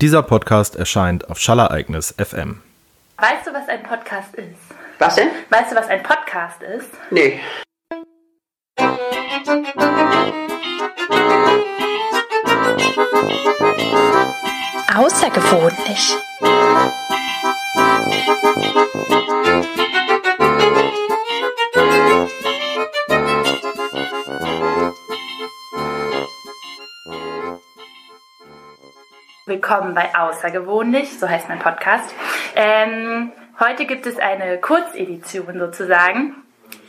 Dieser Podcast erscheint auf Schallereignis FM. Weißt du, was ein Podcast ist? Was denn? Weißt du, was ein Podcast ist? Nee. Außergewöhnlich. Willkommen bei Außergewöhnlich, so heißt mein Podcast. Ähm, heute gibt es eine Kurzedition sozusagen,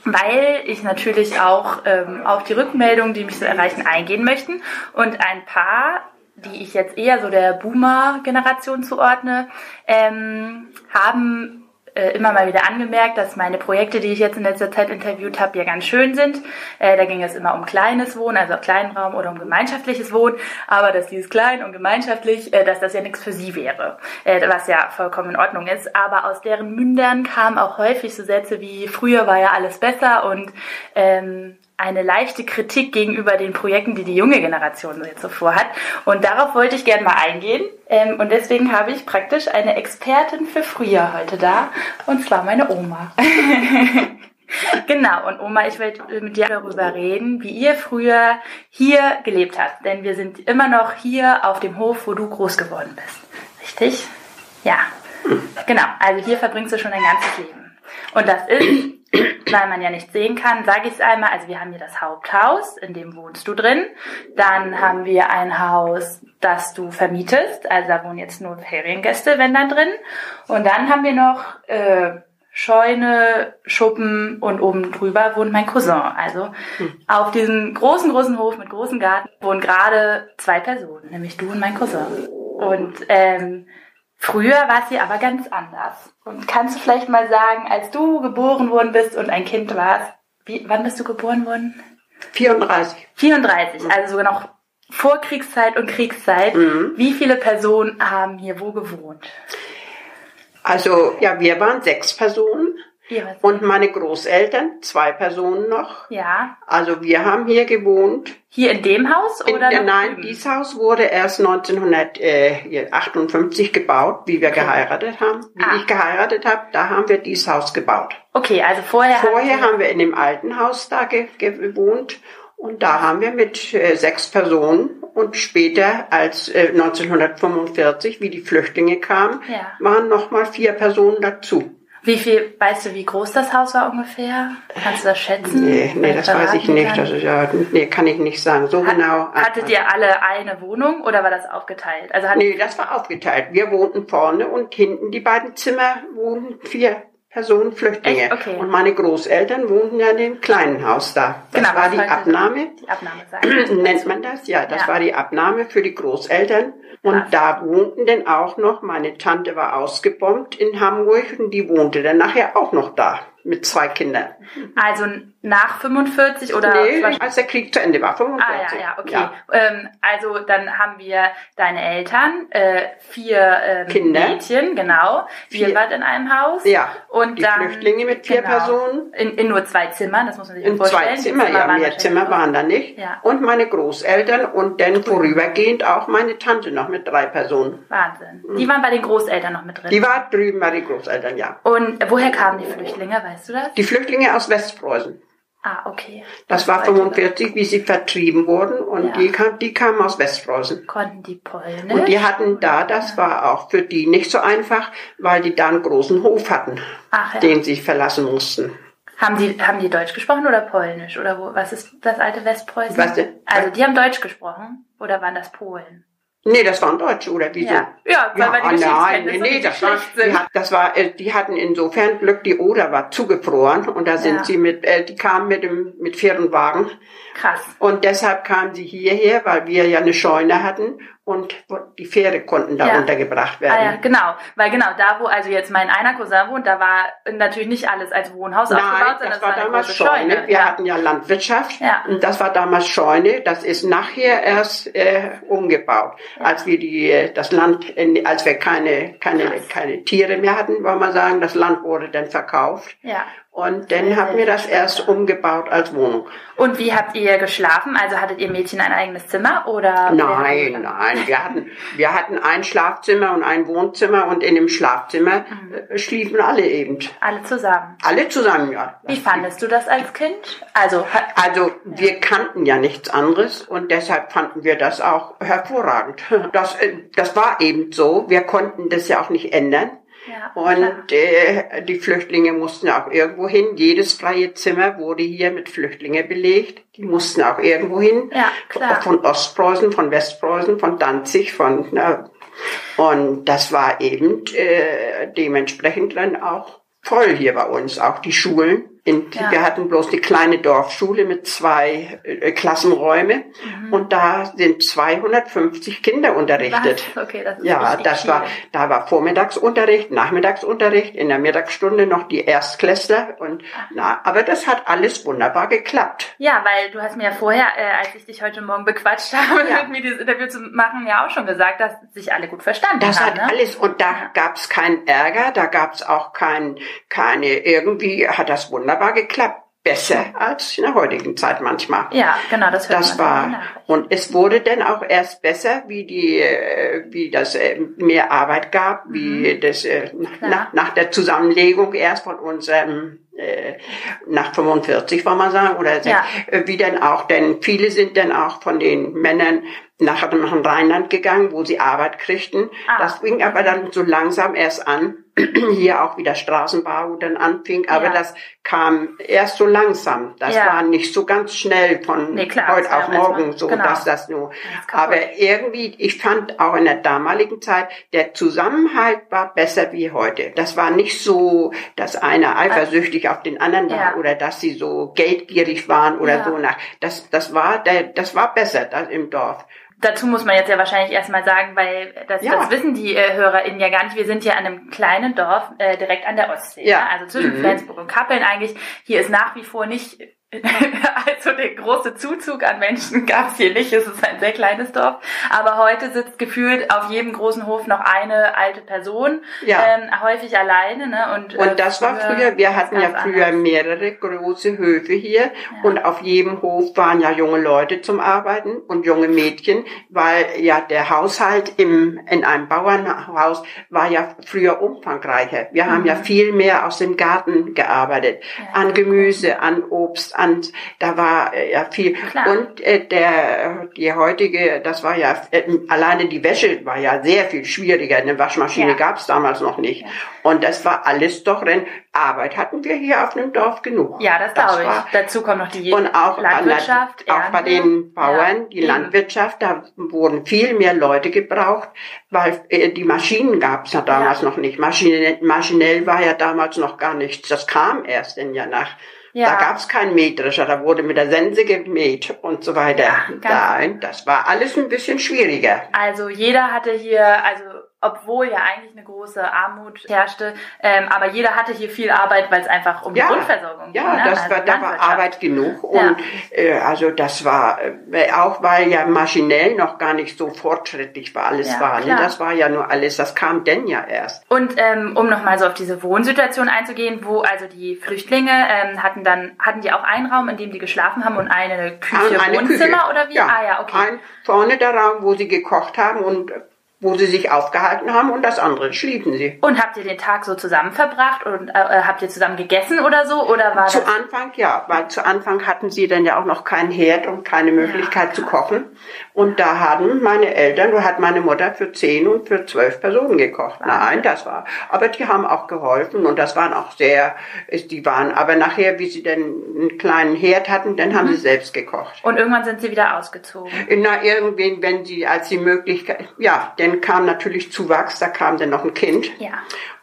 weil ich natürlich auch ähm, auf die Rückmeldungen, die mich so erreichen, eingehen möchte und ein paar die ich jetzt eher so der Boomer-Generation zuordne, ähm, haben immer mal wieder angemerkt, dass meine Projekte, die ich jetzt in letzter Zeit interviewt habe, ja ganz schön sind. Äh, da ging es immer um kleines Wohnen, also kleinen Raum oder um gemeinschaftliches Wohnen, aber dass dieses klein und gemeinschaftlich, äh, dass das ja nichts für sie wäre, äh, was ja vollkommen in Ordnung ist. Aber aus deren Mündern kamen auch häufig so Sätze wie früher war ja alles besser und ähm, eine leichte Kritik gegenüber den Projekten, die die junge Generation jetzt so vorhat. Und darauf wollte ich gerne mal eingehen. Ähm, und deswegen habe ich praktisch eine Expertin für früher heute da, und zwar meine Oma. genau, und Oma, ich will mit dir darüber reden, wie ihr früher hier gelebt habt. Denn wir sind immer noch hier auf dem Hof, wo du groß geworden bist. Richtig? Ja. Genau, also hier verbringst du schon dein ganzes Leben. Und das ist weil man ja nicht sehen kann, sage ich es einmal. Also wir haben hier das Haupthaus, in dem wohnst du drin. Dann haben wir ein Haus, das du vermietest. Also da wohnen jetzt nur Feriengäste, wenn dann drin. Und dann haben wir noch äh, Scheune, Schuppen und oben drüber wohnt mein Cousin. Also hm. auf diesem großen, großen Hof mit großem Garten wohnen gerade zwei Personen, nämlich du und mein Cousin. Und ähm, Früher war sie aber ganz anders. Und kannst du vielleicht mal sagen, als du geboren worden bist und ein Kind warst, wie, wann bist du geboren worden? 34. 34, also sogar noch vor Kriegszeit und Kriegszeit. Mhm. Wie viele Personen haben hier wo gewohnt? Also, ja, wir waren sechs Personen. Und meine Großeltern, zwei Personen noch. Ja. Also wir haben hier gewohnt. Hier in dem Haus oder? In, nein, dieses Haus wurde erst 1958 gebaut, wie wir okay. geheiratet haben. Wie ah. ich geheiratet habe, da haben wir dieses Haus gebaut. Okay, also vorher. Vorher haben wir in dem alten Haus da ge gewohnt und da haben wir mit äh, sechs Personen und später als äh, 1945, wie die Flüchtlinge kamen, ja. waren noch mal vier Personen dazu. Wie viel, weißt du, wie groß das Haus war ungefähr? Kannst du das schätzen? Nee, nee das weiß ich nicht. Das ist ja, nee, kann ich nicht sagen. So Hat, genau. Hattet ihr alle eine Wohnung oder war das aufgeteilt? Also nee, das war aufgeteilt. Wir wohnten vorne und hinten die beiden Zimmer wohnten vier Personen, Flüchtlinge. Okay. Und meine Großeltern wohnten ja in dem kleinen Haus da. Das genau, war die Abnahme. Die Abnahme Nennt man das? Ja, das ja. war die Abnahme für die Großeltern. Und Krass. da wohnten dann auch noch, meine Tante war ausgebombt in Hamburg und die wohnte dann nachher auch noch da mit zwei Kindern. Also nach 45 oder? Nee, als der Krieg zu Ende war, 45. Ah ja, ja, okay. Ja. Ähm, also dann haben wir deine Eltern, äh, vier ähm, Kinder. Mädchen, genau. Vier wart in einem Haus. Ja. Und die dann, Flüchtlinge mit vier genau, Personen. In, in nur zwei Zimmern, das muss man sich in vorstellen. In zwei Zimmern, ja, mehr Zimmer waren da nicht. Ja. Und meine Großeltern und dann vorübergehend auch meine Tante noch mit drei Personen. Wahnsinn. Mhm. Die waren bei den Großeltern noch mit drin. Die war drüben bei den Großeltern, ja. Und woher kamen die Flüchtlinge? Weißt du das? Die Flüchtlinge aus Westpreußen. Ah, okay. Das, das war 45, wie sie vertrieben wurden und ja. die, kam, die kamen aus Westpreußen. Konnten die Polnisch? Und die hatten da, das war auch für die nicht so einfach, weil die da einen großen Hof hatten, Ach, ja. den sie verlassen mussten. Haben die, haben die Deutsch gesprochen oder Polnisch? Oder wo, was ist das alte Westpreußen? Was denn? Also die haben Deutsch gesprochen oder waren das Polen? Nee, das waren Deutsche, oder wieso? Ja, ja weil ja, wir die nein, nee, nee, das war, die, hat, das war, äh, die hatten insofern Glück, die Oder war zugefroren und da sind ja. sie mit, äh, die kamen mit dem, mit Pferd und Wagen. Krass. Und deshalb kamen sie hierher, weil wir ja eine Scheune hatten und die Pferde konnten da ja. untergebracht werden. Ah, ja, genau, weil genau da, wo also jetzt mein einer Cousin wohnt, da war natürlich nicht alles als Wohnhaus Nein, aufgebaut, sondern das war, war damals Scheune. Scheune. Wir ja. hatten ja Landwirtschaft ja. und das war damals Scheune. Das ist nachher erst äh, umgebaut, als wir die äh, das Land, als wir keine keine keine Tiere mehr hatten, wollen wir sagen, das Land wurde dann verkauft. Ja. Und dann haben wir das erst umgebaut als Wohnung. Und wie habt ihr geschlafen? Also hattet ihr Mädchen ein eigenes Zimmer oder? Nein, nein. Wir hatten, wir hatten ein Schlafzimmer und ein Wohnzimmer und in dem Schlafzimmer mhm. Äh, schliefen alle eben. Alle zusammen? Alle zusammen, ja. Wie fandest du das als Kind? Also, also wir kannten ja nichts anderes und deshalb fanden wir das auch hervorragend. Das, äh, das war eben so. Wir konnten das ja auch nicht ändern. Ja, und äh, die Flüchtlinge mussten auch irgendwo hin. Jedes freie Zimmer wurde hier mit Flüchtlingen belegt. Die mussten auch irgendwo hin. Ja, klar. Von Ostpreußen, von Westpreußen, von Danzig, von na, und das war eben äh, dementsprechend dann auch voll hier bei uns, auch die Schulen. In, ja. Wir hatten bloß die kleine Dorfschule mit zwei äh, Klassenräume mhm. und da sind 250 Kinder unterrichtet. Was? Okay, das ist ja, das viel. war, da war Vormittagsunterricht, Nachmittagsunterricht, in der Mittagsstunde noch die Erstklässler und Ach. na, aber das hat alles wunderbar geklappt. Ja, weil du hast mir ja vorher, äh, als ich dich heute Morgen bequatscht habe, ja. mit mir dieses Interview zu machen, ja auch schon gesagt, dass sich alle gut verstanden das haben. Das hat ne? alles und da ja. gab's keinen Ärger, da gab's auch kein, keine, irgendwie hat das wunderbar wunderbar geklappt. Besser als in der heutigen Zeit manchmal. Ja, genau, das hört Das war, und es wurde dann auch erst besser, wie die, äh, wie das äh, mehr Arbeit gab, wie mhm. das, äh, nach, nach der Zusammenlegung erst von unserem nach 45, wollen wir sagen, oder ja. wie dann auch, denn viele sind dann auch von den Männern nach dem Rheinland gegangen, wo sie Arbeit kriegten. Ah. Das ging aber dann so langsam erst an, hier auch wieder Straßenbau dann anfing, aber ja. das kam erst so langsam. Das ja. war nicht so ganz schnell von nee, klar, heute auf morgen so, genau. dass das nur. Das aber irgendwie, ich fand auch in der damaligen Zeit, der Zusammenhalt war besser wie heute. Das war nicht so, dass einer eifersüchtig auf den anderen war ja. oder dass sie so geldgierig waren oder so nach. Das, das war, der, das war besser das im Dorf. Dazu muss man jetzt ja wahrscheinlich erstmal sagen, weil das, ja. das wissen die äh, HörerInnen ja gar nicht. Wir sind hier an einem kleinen Dorf äh, direkt an der Ostsee. Ja. Ne? Also zwischen mhm. Flensburg und Kappeln eigentlich. Hier ist nach wie vor nicht also der große Zuzug an Menschen gab es hier nicht. Es ist ein sehr kleines Dorf. Aber heute sitzt gefühlt auf jedem großen Hof noch eine alte Person, ja. ähm, häufig alleine. Ne? Und, und äh, das war früher, wir hatten ja früher anders. mehrere große Höfe hier ja. und auf jedem Hof waren ja junge Leute zum Arbeiten und junge Mädchen, weil ja der Haushalt im, in einem Bauernhaus war ja früher umfangreicher. Wir mhm. haben ja mhm. viel mehr aus dem Garten gearbeitet, ja. an Gemüse, an Obst, an Hand, da war äh, ja viel. Klar. Und äh, der, die heutige, das war ja, äh, alleine die Wäsche war ja sehr viel schwieriger. Eine Waschmaschine ja. gab es damals noch nicht. Ja. Und das war alles doch, denn Arbeit hatten wir hier auf dem Dorf genug. Ja, das, das glaube ich. War, Dazu kommt noch die und auch Landwirtschaft. Auch bei den Bauern, ja. die Eben. Landwirtschaft, da wurden viel mehr Leute gebraucht, weil äh, die Maschinen gab es ja damals noch nicht. Maschinell, maschinell war ja damals noch gar nichts. Das kam erst in ja nach ja. Da gab es keinen Mähdrescher, da wurde mit der Sense gemäht und so weiter. Ja, Nein, das war alles ein bisschen schwieriger. Also jeder hatte hier, also obwohl ja eigentlich eine große Armut herrschte. Ähm, aber jeder hatte hier viel Arbeit, weil es einfach um ja, die Grundversorgung ging. Ja, ne? das also war, da war Arbeit genug. Und ja. äh, also das war äh, auch, weil ja maschinell noch gar nicht so fortschrittlich war, alles ja, war. Ne? Das war ja nur alles, das kam denn ja erst. Und ähm, um nochmal so auf diese Wohnsituation einzugehen, wo also die Flüchtlinge ähm, hatten dann, hatten die auch einen Raum, in dem die geschlafen haben und eine Küche, eine Wohnzimmer Küche. oder wie? Ah ja, okay. Ein, vorne der Raum, wo sie gekocht haben und wo sie sich aufgehalten haben und das andere schliefen sie. Und habt ihr den Tag so zusammen verbracht und äh, habt ihr zusammen gegessen oder so oder war Zu Anfang ja, weil zu Anfang hatten sie dann ja auch noch keinen Herd und keine Möglichkeit ja, zu kochen und da haben meine Eltern, da hat meine Mutter für zehn und für zwölf Personen gekocht. Nein, das war, aber die haben auch geholfen und das waren auch sehr, die waren, aber nachher, wie sie dann einen kleinen Herd hatten, dann mhm. haben sie selbst gekocht. Und irgendwann sind sie wieder ausgezogen? Na, irgendwen, wenn sie, als die Möglichkeit, ja, denn kam natürlich Zuwachs, da kam dann noch ein Kind. Ja.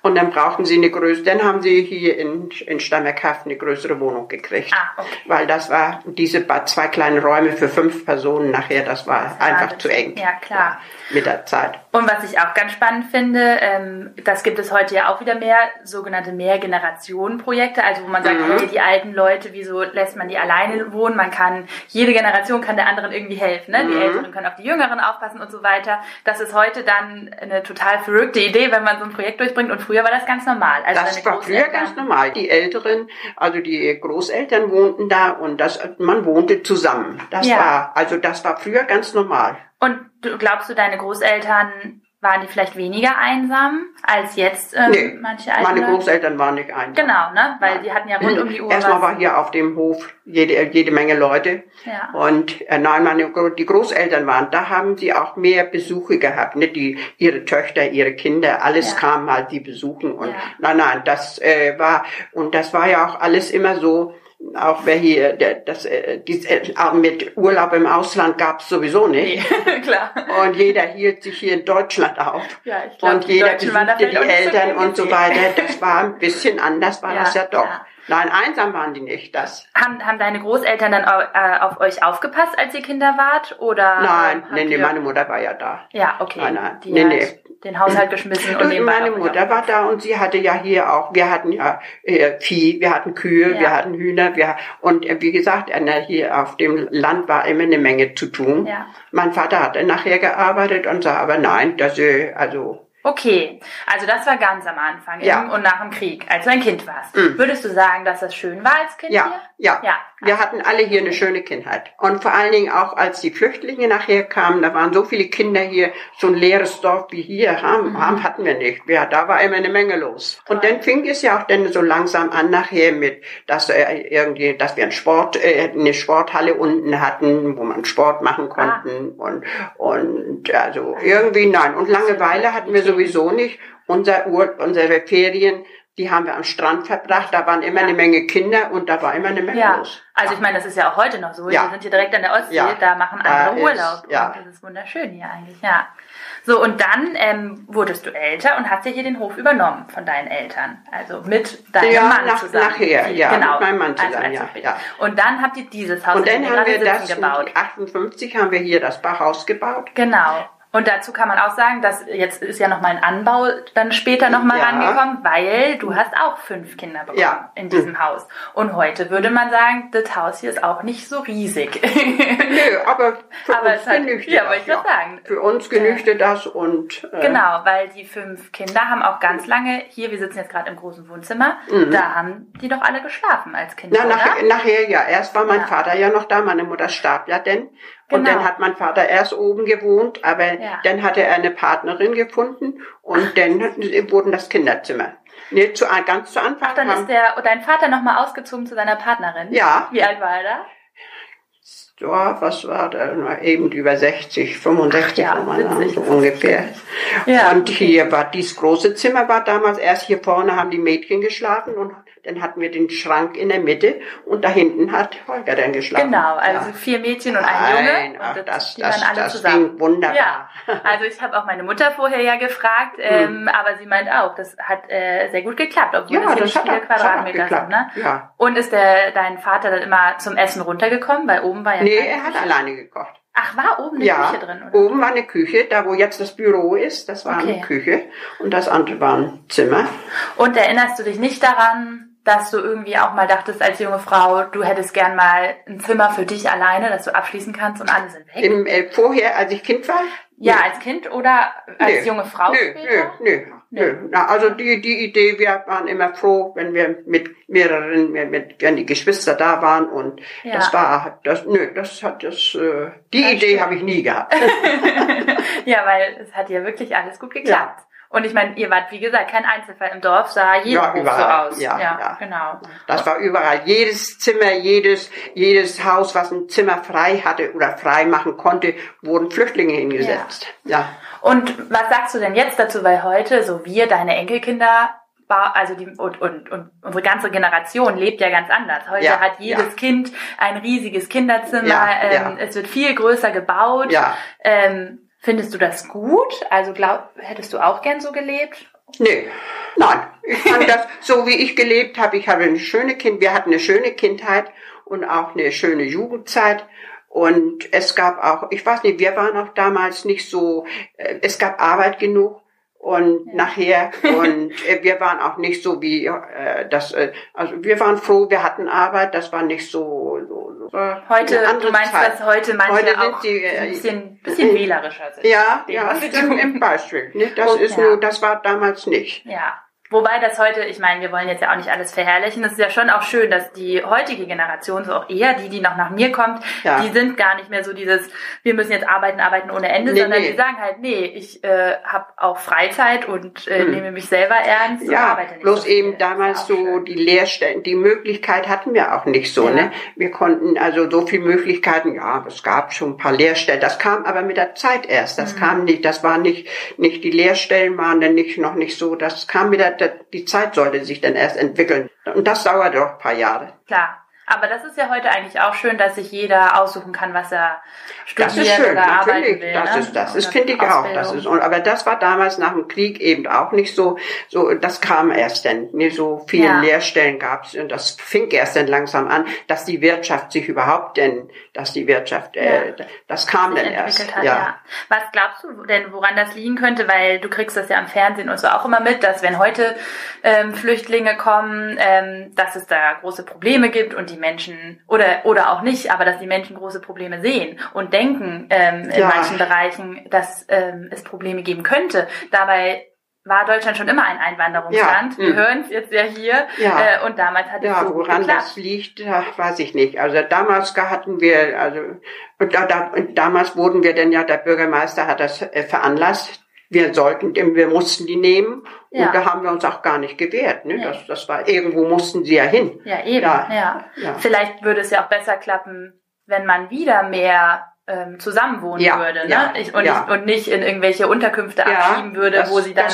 Und dann brauchten sie eine größere, dann haben sie hier in, in Stammerkaft eine größere Wohnung gekriegt. Ah, okay. Weil das war, diese zwei kleine Räume für fünf Personen nachher, das war das einfach zu eng. Ja, klar. Mit der Zeit. Und was ich auch ganz spannend finde, ähm, das gibt es heute ja auch wieder mehr, sogenannte Mehrgenerationen-Projekte, also wo man sagt, mhm. hey, die alten Leute, wieso lässt man die alleine wohnen? Man kann, jede Generation kann der anderen irgendwie helfen, ne? Die mhm. Älteren können auf die Jüngeren aufpassen und so weiter. Das ist heute dann eine total verrückte Idee, wenn man so ein Projekt durchbringt und früher war das ganz normal. Also das war früher ganz normal. Die Älteren, also die Großeltern wohnten da und das, man wohnte zusammen. Das ja. war, also das war früher ganz normal. Und du, glaubst du, deine Großeltern waren die vielleicht weniger einsam als jetzt ähm, nee, manche Alten? Meine Großeltern waren nicht einsam. Genau, ne? Weil ja. die hatten ja rund um die Uhr. Erstmal war hier auf dem Hof jede, jede Menge Leute. Ja. Und äh, nein, meine die Großeltern waren, da haben sie auch mehr Besuche gehabt. Ne? Die, ihre Töchter, ihre Kinder, alles ja. kam mal die besuchen. Und ja. nein, nein, das äh, war, und das war ja auch alles immer so, auch wer hier, der, das, äh, äh, mit Urlaub im Ausland gab's sowieso nicht. Nee, klar. Und jeder hielt sich hier in Deutschland auf. Ja, ich glaub, und jeder besuchte die Eltern und so weiter. Das war ein bisschen anders, war ja, das ja doch. Ja. Nein, einsam waren die nicht. Das. Haben, haben deine Großeltern dann äh, auf euch aufgepasst, als ihr Kinder wart? Oder nein, nee, nee, meine Mutter war ja da. Ja, okay. Nein, nein. Die nee, nee den Haushalt geschmissen und, und meine Mutter war da und sie hatte ja hier auch, wir hatten ja äh, Vieh, wir hatten Kühe, ja. wir hatten Hühner, wir und äh, wie gesagt, hier auf dem Land war immer eine Menge zu tun. Ja. Mein Vater hatte nachher gearbeitet und sah aber nein, das äh, also Okay, also das war ganz am Anfang ja. und nach dem Krieg, als du ein Kind warst. Mhm. Würdest du sagen, dass das schön war als Kind ja, hier? Ja, ja. Wir hatten alle hier eine schöne Kindheit. Und vor allen Dingen auch, als die Flüchtlinge nachher kamen, da waren so viele Kinder hier, so ein leeres Dorf wie hier, haben, mhm. haben hatten wir nicht. Ja, da war immer eine Menge los. Und dann fing es ja auch dann so langsam an nachher mit, dass äh, irgendwie, dass wir ein Sport, äh, eine Sporthalle unten hatten, wo man Sport machen konnten ah. und und also irgendwie nein. Und Langeweile hatten wir sowieso nicht. Unser Ur, unsere Ferien die haben wir am Strand verbracht. Da waren immer ja. eine Menge Kinder und da war immer eine Menge ja. los. Also ich meine, das ist ja auch heute noch so. Ja. Wir sind hier direkt an der Ostsee, ja. da machen andere da Urlaub. Ist, ja. Und das ist wunderschön hier eigentlich, ja. So, und dann ähm, wurdest du älter und hast ja hier den Hof übernommen von deinen Eltern. Also mit deinem ja, Mann nach, zusammen. Nachher, ja, genau. mit meinem Mann zusammen, also, also ja, ja. Und dann habt ihr dieses Haus und dann haben wir das gebaut. 58 haben wir hier das Bachhaus gebaut. Genau. Und dazu kann man auch sagen, dass jetzt ist ja nochmal ein Anbau dann später nochmal ja. rangekommen, weil du hast auch fünf Kinder bekommen ja. in diesem hm. Haus. Und heute würde man sagen, das Haus hier ist auch nicht so riesig. Nö, aber für aber uns genügte ja, das. Ja. sagen. Für uns genügte das und... Äh, genau, weil die fünf Kinder haben auch ganz lange, hier, wir sitzen jetzt gerade im großen Wohnzimmer, mhm. da haben die doch alle geschlafen als Kinder, Na, nach, Nachher, ja. Erst war mein. Vater ja noch da, meine Mutter starb ja denn. Und dann genau. hat mein Vater erst oben gewohnt, aber ja. dann hatte er eine Partnerin gefunden und dann wurden das Kinderzimmer. Nee, zu, ganz zu Anfang. Ach, dann ist der, dein Vater nochmal ausgezogen zu seiner Partnerin? Ja. Wie alt war er da? Ja, was war da? Eben über 60, 65 Ach, ja, so ungefähr. Ja, und hier war dieses große Zimmer war damals erst hier vorne haben die Mädchen geschlafen und dann hatten wir den Schrank in der Mitte und da hinten hat Holger dann geschlafen. Genau, also ja. vier Mädchen und ein Junge. Nein, ach, und das, die das, waren alle das zusammen. ging wunderbar. Ja. Also ich habe auch meine Mutter vorher ja gefragt, hm. ähm, aber sie meint auch, das hat äh, sehr gut geklappt, obwohl ja, es hier viele auch, Quadratmeter sind. Ne? Ja. Und ist der dein Vater dann immer zum Essen runtergekommen, weil oben war ja Nee, er hat alleine gekocht. Ach, war oben eine ja, Küche drin, oder? Oben war eine Küche, da wo jetzt das Büro ist, das war okay. eine Küche und das andere war ein Zimmer. Und erinnerst du dich nicht daran, dass du irgendwie auch mal dachtest als junge Frau, du hättest gern mal ein Zimmer für dich alleine, dass du abschließen kannst und alle sind weg? Im, äh, vorher, als ich Kind war? Ja, als Kind oder als nö. junge Frau nö, später? Nö, nö, nö. Na, also die, die Idee, wir waren immer froh, wenn wir mit mehreren, mit, wenn die Geschwister da waren und ja. das war, das, nö, das hat das, äh, die das Idee habe ich nie gehabt. ja, weil es hat ja wirklich alles gut geklappt. Ja. Und ich meine, ihr wart, wie gesagt, kein Einzelfall im Dorf, sah jeder ja, überall, so aus. Ja, ja, ja, genau. Das war überall. Jedes Zimmer, jedes, jedes Haus, was ein Zimmer frei hatte oder frei machen konnte, wurden Flüchtlinge hingesetzt. Ja. ja. Und was sagst du denn jetzt dazu, weil heute, so wir, deine Enkelkinder, also die und, und, und unsere ganze Generation lebt ja ganz anders. Heute ja, hat jedes ja. Kind ein riesiges Kinderzimmer, ja, ähm, es wird viel größer gebaut. Ja. Ähm, Findest du das gut? Also glaub, hättest du auch gern so gelebt? Nee, nein. Ich fand das, so wie ich gelebt habe, ich habe eine schöne Kind, wir hatten eine schöne Kindheit und auch eine schöne Jugendzeit. Und es gab auch, ich weiß nicht, wir waren auch damals nicht so, äh, es gab Arbeit genug und ja. nachher und äh, wir waren auch nicht so wie äh, das äh, also wir waren froh wir hatten Arbeit das war nicht so, so, so heute du meinst Zeit. dass heute manche heute auch die, äh, ein bisschen, bisschen wählerischer sind ja ja dem, im Beispiel ne? das okay. ist nur das war damals nicht ja Wobei das heute, ich meine, wir wollen jetzt ja auch nicht alles verherrlichen. Es ist ja schon auch schön, dass die heutige Generation, so auch eher die, die noch nach mir kommt, ja. die sind gar nicht mehr so dieses, wir müssen jetzt arbeiten, arbeiten ohne Ende, nee, sondern nee. die sagen halt, nee, ich äh, habe auch Freizeit und äh, hm. nehme mich selber ernst ja, und arbeite nicht. Bloß so eben damals so schön. die Lehrstellen, die Möglichkeit hatten wir auch nicht so, ja. ne? Wir konnten also so viele Möglichkeiten, ja, es gab schon ein paar Lehrstellen. Das kam aber mit der Zeit erst. Das mhm. kam nicht, das war nicht, nicht die Lehrstellen waren dann nicht noch nicht so. Das kam mit der, die Zeit sollte sich dann erst entwickeln. Und das dauert doch ein paar Jahre. Klar. Aber das ist ja heute eigentlich auch schön, dass sich jeder aussuchen kann, was er studiert das ist schön, oder arbeiten will. Das ne? ist, das ist, finde ich auch. Das ist, aber das war damals nach dem Krieg eben auch nicht so, so, das kam erst dann. Nicht so viele ja. Lehrstellen gab es und das fing erst dann langsam an, dass die Wirtschaft sich überhaupt denn, dass die Wirtschaft, äh, ja. das kam dann erst. Hat, ja. ja. Was glaubst du denn, woran das liegen könnte? Weil du kriegst das ja am Fernsehen und so auch immer mit, dass wenn heute ähm, Flüchtlinge kommen, ähm, dass es da große Probleme gibt und die Menschen oder oder auch nicht, aber dass die Menschen große Probleme sehen und denken ähm, in ja. manchen Bereichen, dass ähm, es Probleme geben könnte. Dabei war Deutschland schon immer ein Einwanderungsland. Ja. Wir mhm. hören es jetzt ja hier. Ja. Äh, und damals hat ja, es so woran geklappt. das liegt, weiß ich nicht. Also damals hatten wir, also und, da, da, und damals wurden wir denn ja, der Bürgermeister hat das äh, veranlasst, wir sollten, wir mussten die nehmen ja. und da haben wir uns auch gar nicht gewehrt. Ne? Nee. Das, das war irgendwo mussten sie ja hin. Ja eben. Ja. ja. ja. Vielleicht würde es ja auch besser klappen, wenn man wieder mehr ähm, zusammenwohnen ja, würde, ne? Ja, ich, und, ja. nicht, und nicht in irgendwelche Unterkünfte abschieben würde, das, wo sie dann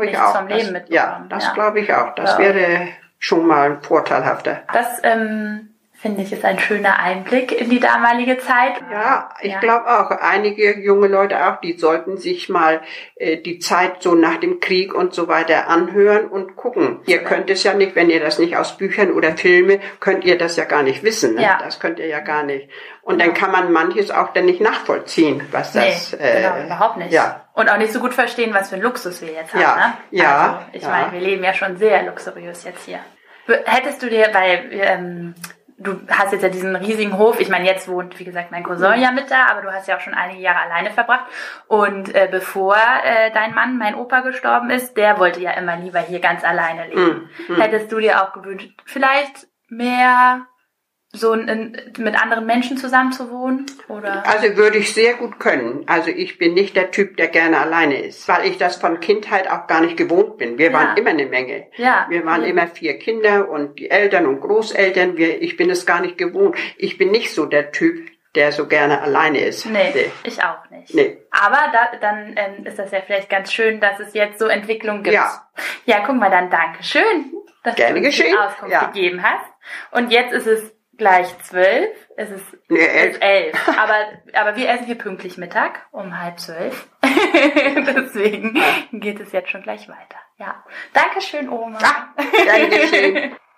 nichts vom Leben mitbekommen. Ja, das glaube ich auch. Das wäre schon mal vorteilhafter. Das ähm, finde ich, ist ein schöner Einblick in die damalige Zeit. Ja, ich ja. glaube auch, einige junge Leute auch, die sollten sich mal äh, die Zeit so nach dem Krieg und so weiter anhören und gucken. Ihr könnt es ja nicht, wenn ihr das nicht aus Büchern oder Filme, könnt ihr das ja gar nicht wissen. Ne? Ja. Das könnt ihr ja gar nicht. Und dann kann man manches auch dann nicht nachvollziehen, was das. Nee, äh, genau, überhaupt nicht. Ja. Und auch nicht so gut verstehen, was für ein Luxus wir jetzt haben. Ja, ne? ja. Also, ich ja. meine, wir leben ja schon sehr luxuriös jetzt hier. Hättest du dir, weil ähm, du hast jetzt ja diesen riesigen Hof. Ich meine, jetzt wohnt, wie gesagt, mein Cousin ja mit da, aber du hast ja auch schon einige Jahre alleine verbracht. Und äh, bevor äh, dein Mann, mein Opa, gestorben ist, der wollte ja immer lieber hier ganz alleine leben. Mhm. Hättest du dir auch gewünscht, vielleicht mehr so in, mit anderen Menschen zusammen zu wohnen? Oder? Also würde ich sehr gut können. Also ich bin nicht der Typ, der gerne alleine ist, weil ich das von Kindheit auch gar nicht gewohnt bin. Wir ja. waren immer eine Menge. Ja. Wir waren ja. immer vier Kinder und die Eltern und Großeltern. Wir, ich bin es gar nicht gewohnt. Ich bin nicht so der Typ, der so gerne alleine ist. Nee, nee. ich auch nicht. Nee. Aber da, dann ähm, ist das ja vielleicht ganz schön, dass es jetzt so Entwicklungen gibt. Ja, ja guck mal, dann danke schön, dass gerne du uns geschehen. die Auskunft ja. gegeben hast. Und jetzt ist es gleich zwölf. Es ist, nee, elf. Ist elf. Aber, aber wir essen hier pünktlich Mittag um halb zwölf. Deswegen geht es jetzt schon gleich weiter. Ja. Dankeschön, Oma. Ja, Dankeschön.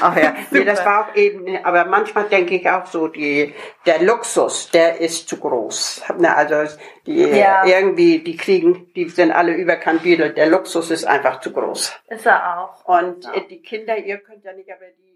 Ach ja, nee, das war auch eben, aber manchmal denke ich auch so, die, der Luxus, der ist zu groß. Na, also die ja. irgendwie, die kriegen, die sind alle überkandidelt. Der Luxus ist einfach zu groß. Ist er auch. Und ja. die Kinder, ihr könnt ja nicht, aber die